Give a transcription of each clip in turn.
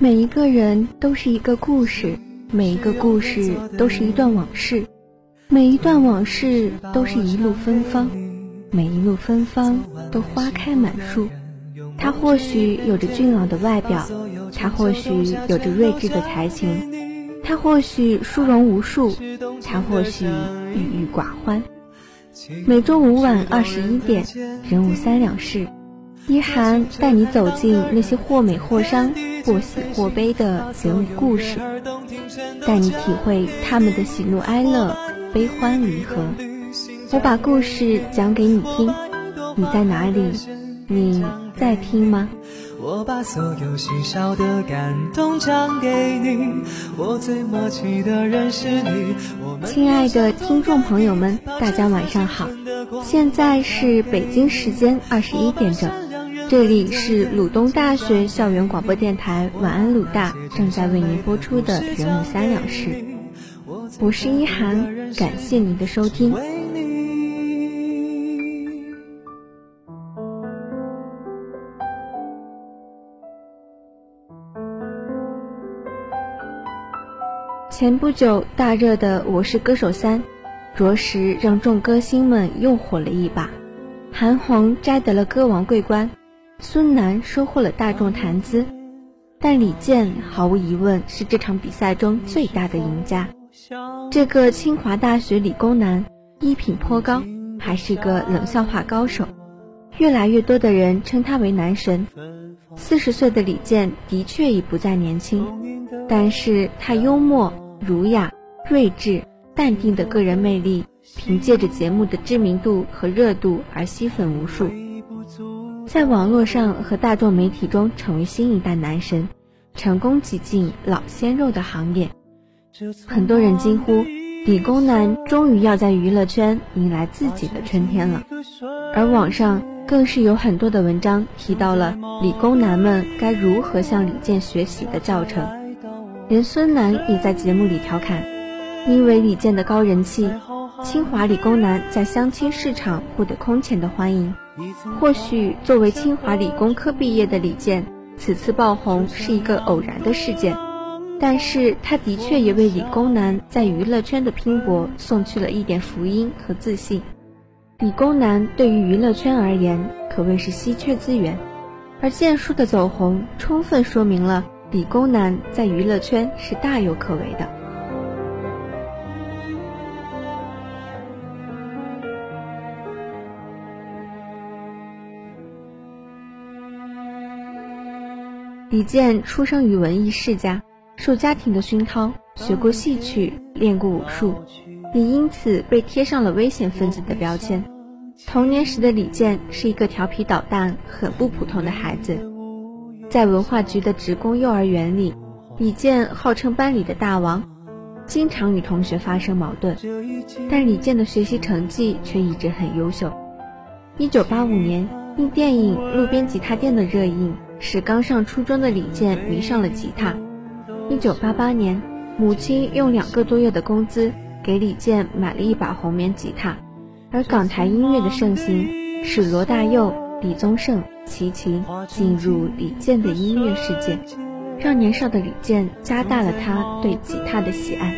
每一个人都是一个故事，每一个故事都是一段往事，每一段往事都是一路芬芳，每一路芬芳都花开满树。他或许有着俊朗的外表，他或许有着睿智的才情，他或许殊荣无数，他或许郁郁寡欢。每周五晚二十一点，人物三两事，一涵带你走进那些或美或伤、或喜或悲的人物故事，带你体会他们的喜怒哀乐、悲欢离合。我把故事讲给你听，你在哪里？你在听吗？我把所有细小的感动讲给你，我最默契的人是你。亲爱的听众朋友们，大家晚上好，现在是北京时间二十一点整，这里是鲁东大学校园广播电台晚安鲁大正在为您播出的人物三两事，我是一涵，感谢您的收听。前不久大热的《我是歌手三》，着实让众歌星们又火了一把。韩红摘得了歌王桂冠，孙楠收获了大众谈资，但李健毫无疑问是这场比赛中最大的赢家。这个清华大学理工男，衣品颇高，还是个冷笑话高手。越来越多的人称他为男神。四十岁的李健的确已不再年轻，但是他幽默。儒雅、睿智、淡定的个人魅力，凭借着节目的知名度和热度而吸粉无数，在网络上和大众媒体中成为新一代男神，成功挤进老鲜肉的行列。很多人惊呼：“理工男终于要在娱乐圈迎来自己的春天了。”而网上更是有很多的文章提到了理工男们该如何向李健学习的教程。连孙楠也在节目里调侃，因为李健的高人气，清华理工男在相亲市场获得空前的欢迎。或许作为清华理工科毕业的李健，此次爆红是一个偶然的事件，但是他的确也为理工男在娱乐圈的拼搏送去了一点福音和自信。理工男对于娱乐圈而言可谓是稀缺资源，而建叔的走红充分说明了。理工男在娱乐圈是大有可为的。李健出生于文艺世家，受家庭的熏陶，学过戏曲，练过武术，也因此被贴上了危险分子的标签。童年时的李健是一个调皮捣蛋、很不普通的孩子。在文化局的职工幼儿园里，李健号称班里的大王，经常与同学发生矛盾，但李健的学习成绩却一直很优秀。一九八五年，因电影《路边吉他店》的热映，使刚上初中的李健迷上了吉他。一九八八年，母亲用两个多月的工资给李健买了一把红棉吉他，而港台音乐的盛行，使罗大佑、李宗盛。齐秦进入李健的音乐世界，让年少的李健加大了他对吉他的喜爱。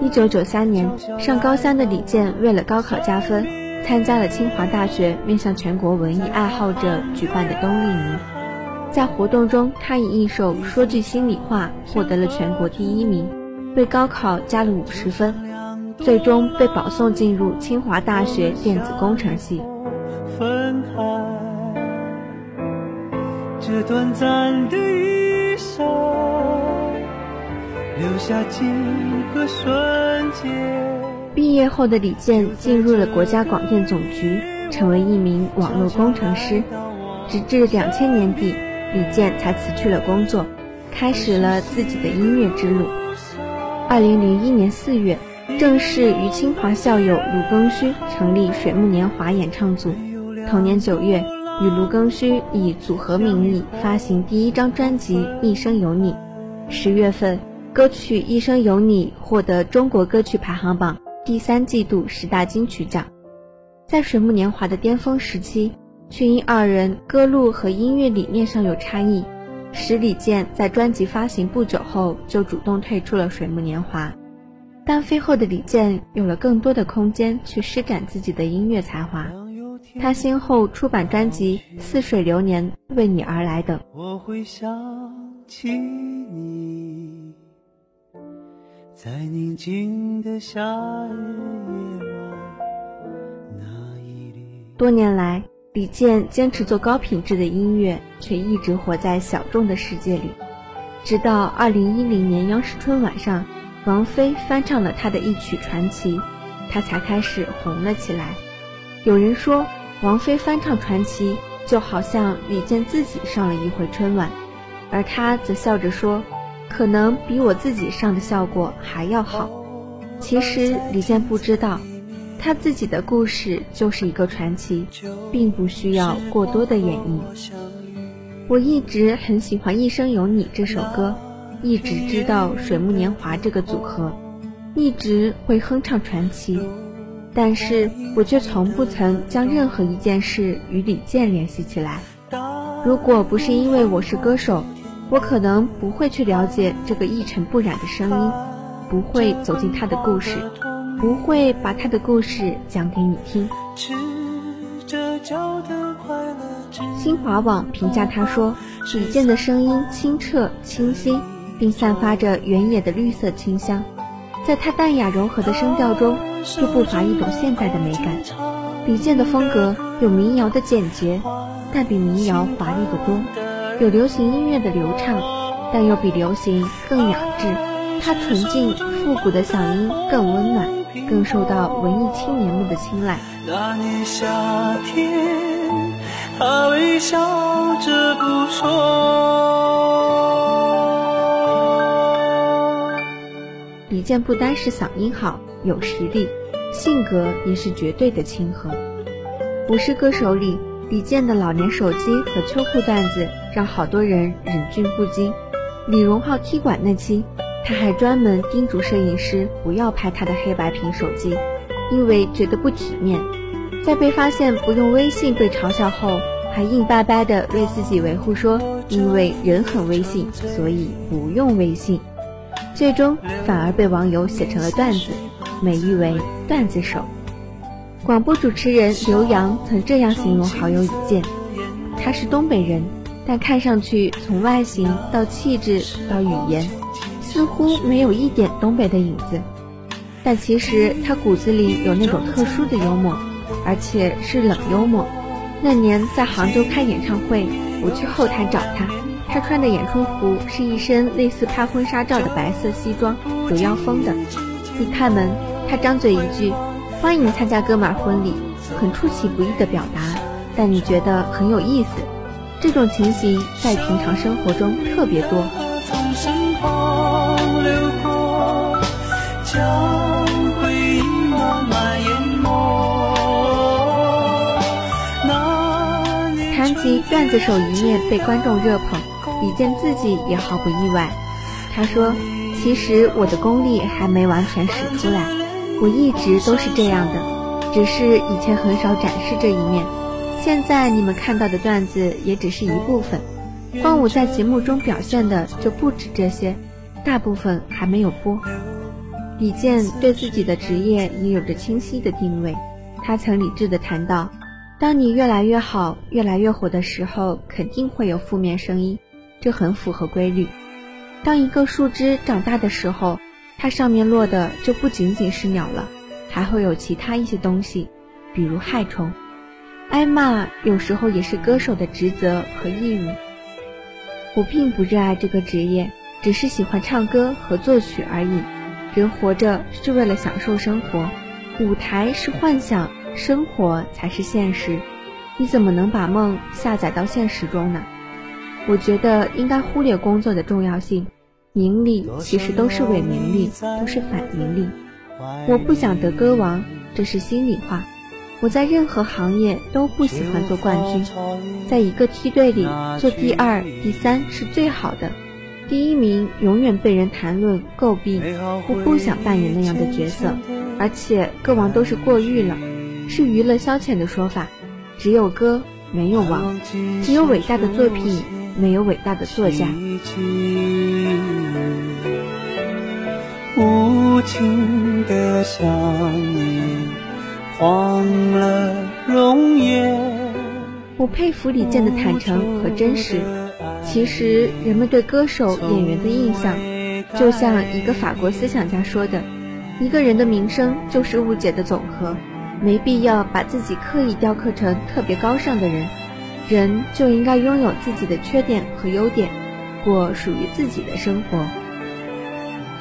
一九九三年，上高三的李健为了高考加分，参加了清华大学面向全国文艺爱好者举办的冬令营。在活动中，他以一首《说句心里话》获得了全国第一名，为高考加了五十分，最终被保送进入清华大学电子工程系。分开。这短暂的一生，留下几个瞬间。毕业后的李健进入了国家广电总局，成为一名网络工程师。直至两千年底，李健才辞去了工作，开始了自己的音乐之路。二零零一年四月，正式与清华校友卢庚戌成立水木年华演唱组。同年九月。与卢庚戌以组合名义发行第一张专辑《一生有你》，十月份，歌曲《一生有你》获得中国歌曲排行榜第三季度十大金曲奖。在水木年华的巅峰时期，却因二人歌路和音乐理念上有差异，使李健在专辑发行不久后就主动退出了水木年华。单飞后的李健有了更多的空间去施展自己的音乐才华。他先后出版专辑《似水流年》《为你而来》等。我会想起你，在宁静的夏夜夜晚，那一缕。多年来，李健坚持做高品质的音乐，却一直活在小众的世界里。直到2010年央视春晚上，王菲翻唱了他的一曲《传奇》，他才开始红了起来。有人说。王菲翻唱《传奇》，就好像李健自己上了一回春晚，而他则笑着说：“可能比我自己上的效果还要好。”其实李健不知道，他自己的故事就是一个传奇，并不需要过多的演绎。我一直很喜欢《一生有你》这首歌，一直知道水木年华这个组合，一直会哼唱《传奇》。但是我却从不曾将任何一件事与李健联系起来。如果不是因为我是歌手，我可能不会去了解这个一尘不染的声音，不会走进他的故事，不会把他的故事讲给你听。新华网评价他说：“李健的声音清澈清新，并散发着原野的绿色清香。”在他淡雅柔和的声调中，又不乏一种现代的美感。李健的风格有民谣的简洁，但比民谣华丽的多；有流行音乐的流畅，但又比流行更雅致。他纯净复古的嗓音更温暖，更受到文艺青年们的青睐。那年夏天，他微笑着不说。李健不单是嗓音好、有实力，性格也是绝对的亲和。不是歌手里，李健的老年手机和秋裤段子让好多人忍俊不禁。李荣浩踢馆那期，他还专门叮嘱摄影师不要拍他的黑白屏手机，因为觉得不体面。在被发现不用微信被嘲笑后，还硬掰掰的为自己维护说，因为人很微信，所以不用微信。最终反而被网友写成了段子，美誉为“段子手”。广播主持人刘洋曾这样形容好友李健：他是东北人，但看上去从外形到气质到语言，似乎没有一点东北的影子。但其实他骨子里有那种特殊的幽默，而且是冷幽默。那年在杭州开演唱会，我去后台找他。他穿的演出服是一身类似拍婚纱照的白色西装，有腰封的。一开门，他张嘴一句“欢迎参加哥们儿婚礼”，很出其不意的表达，但你觉得很有意思。这种情形在平常生活中特别多。段子手一面被观众热捧。李健自己也毫不意外，他说：“其实我的功力还没完全使出来，我一直都是这样的，只是以前很少展示这一面。现在你们看到的段子也只是一部分，光我在节目中表现的就不止这些，大部分还没有播。”李健对自己的职业也有着清晰的定位，他曾理智地谈到：“当你越来越好、越来越火的时候，肯定会有负面声音。”这很符合规律。当一个树枝长大的时候，它上面落的就不仅仅是鸟了，还会有其他一些东西，比如害虫。挨骂有时候也是歌手的职责和义务。我并不热爱这个职业，只是喜欢唱歌和作曲而已。人活着是为了享受生活，舞台是幻想，生活才是现实。你怎么能把梦下载到现实中呢？我觉得应该忽略工作的重要性，名利其实都是伪名利，都是反名利。我不想得歌王，这是心里话。我在任何行业都不喜欢做冠军，在一个梯队里做第二、第三是最好的，第一名永远被人谈论诟病。我不想扮演那样的角色，而且歌王都是过誉了，是娱乐消遣的说法。只有歌，没有王；只有伟大的作品。没有伟大的作家。无情的想了容颜。我佩服李健的坦诚和真实。其实，人们对歌手、演员的印象，就像一个法国思想家说的：“一个人的名声就是误解的总和。”没必要把自己刻意雕刻成特别高尚的人，人就应该拥有自己的缺点和优点，过属于自己的生活。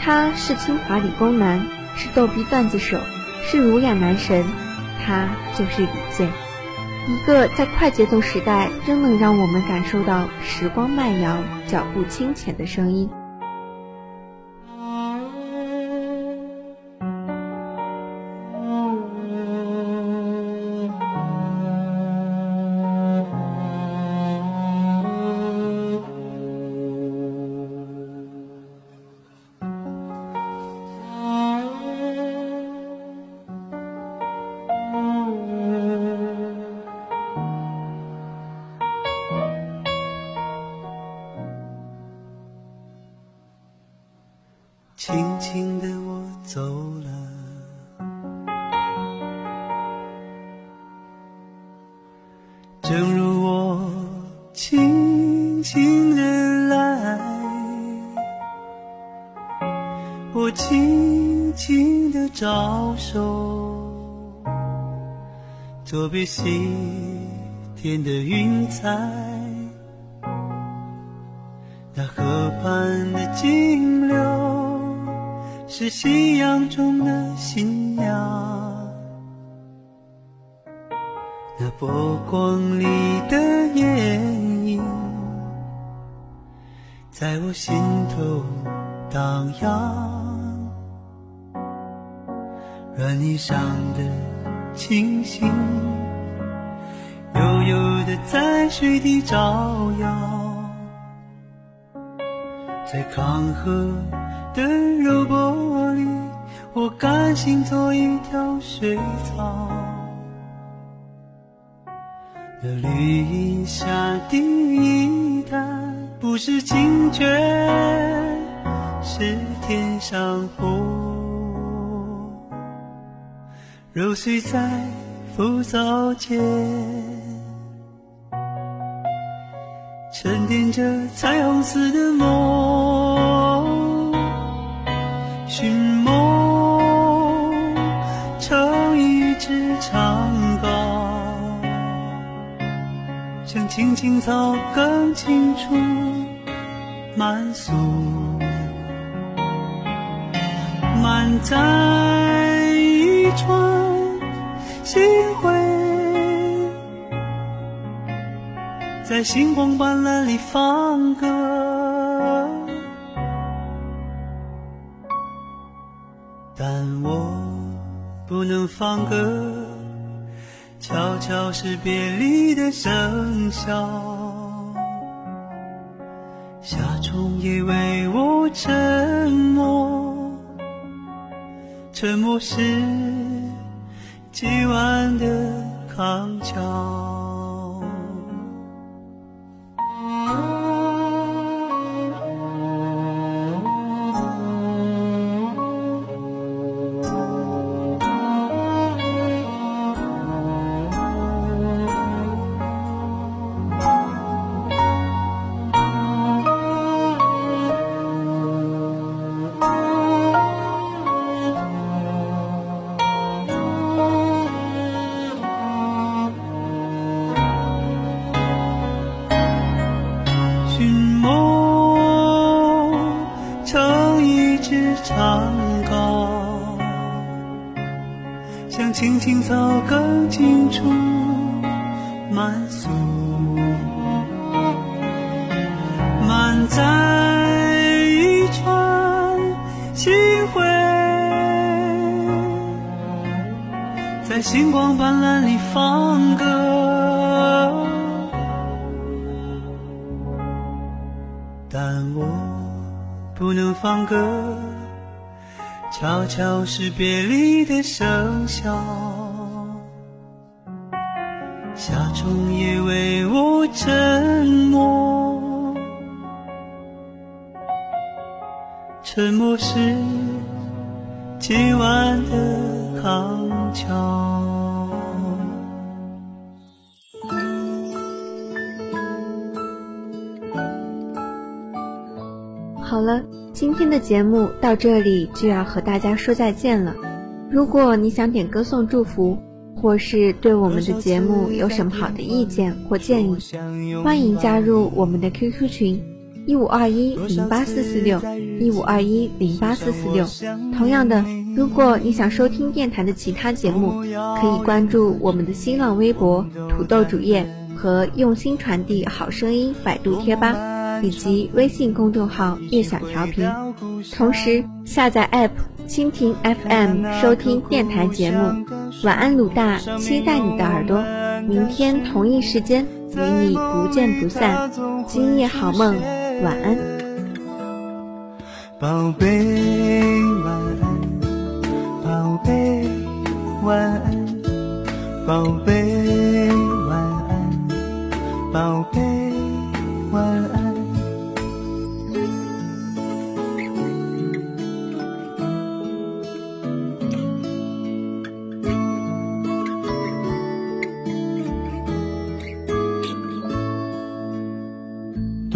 他是清华理工男，是逗逼段子手，是儒雅男神，他就是李健，一个在快节奏时代仍能让我们感受到时光慢摇、脚步清浅的声音。正如我轻轻的来，我轻轻的招手，作别西天的云彩，那河畔的金柳。是夕阳中的新娘，波光里的眼影，在我心头荡漾。软泥上的星星，悠悠的在水底照耀，在康河。的柔波里，我甘心做一条水草。那绿荫下的一潭，不是清泉，是天上虹。揉碎在浮藻间，沉淀着彩虹似的梦。寻像青青草更清楚满宿，满载一船星辉，在星光斑斓里放歌。但我不能放歌，悄悄是别离的笙箫。夏虫也为我沉默，沉默是今晚的康桥。处满宿，满载一船星辉，在星光斑斓里放歌，但我不能放歌。悄悄是别离的笙箫，夏虫也为我沉默。沉默是今晚的康桥。好了，今天的节目到这里就要和大家说再见了。如果你想点歌送祝福，或是对我们的节目有什么好的意见或建议，欢迎加入我们的 QQ 群一五二一零八四四六一五二一零八四四六。同样的，如果你想收听电台的其他节目，可以关注我们的新浪微博土豆主页和用心传递好声音百度贴吧，以及微信公众号悦享调频。同时下载 App。蜻蜓 FM 收听电台节目，晚安鲁大，期待你的耳朵。明天同一时间与你不见不散。今夜好梦，晚安。宝贝晚安，宝贝晚安，宝贝晚安，宝贝晚安。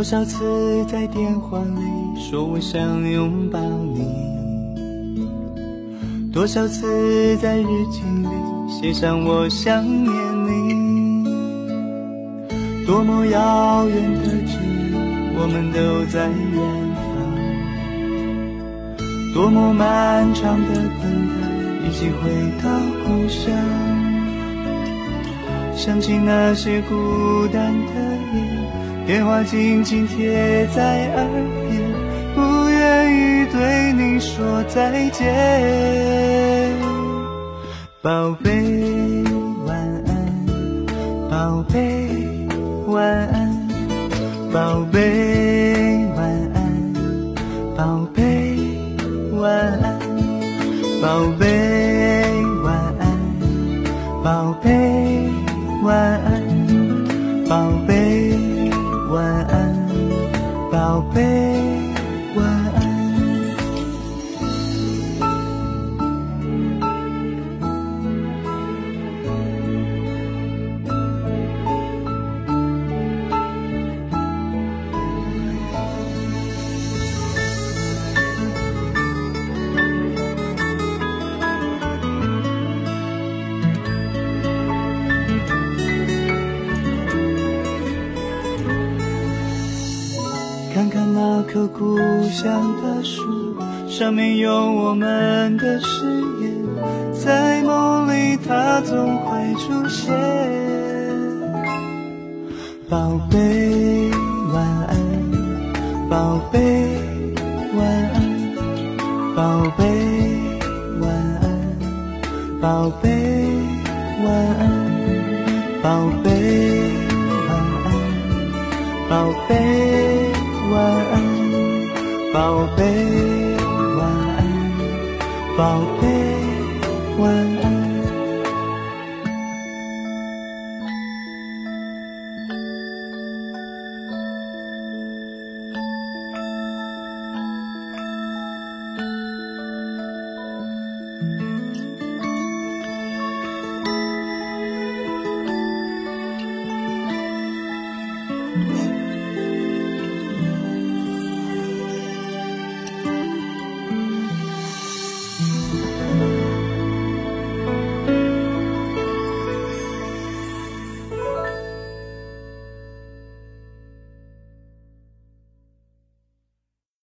多少次在电话里说我想拥抱你，多少次在日记里写上我想念你。多么遥远的距离，我们都在远方。多么漫长的等待，一起回到故乡。想起那些孤单的夜。电话紧紧贴在耳边，不愿意对你说再见。宝贝晚安，宝贝晚安，宝贝晚安，宝贝晚安，宝贝晚安，宝贝晚安，有我们的誓言，在梦里它总会出现。宝贝晚安，宝贝晚安，宝贝晚安，宝贝晚安，宝贝晚安，宝贝。晚安，宝贝，宝贝，晚安。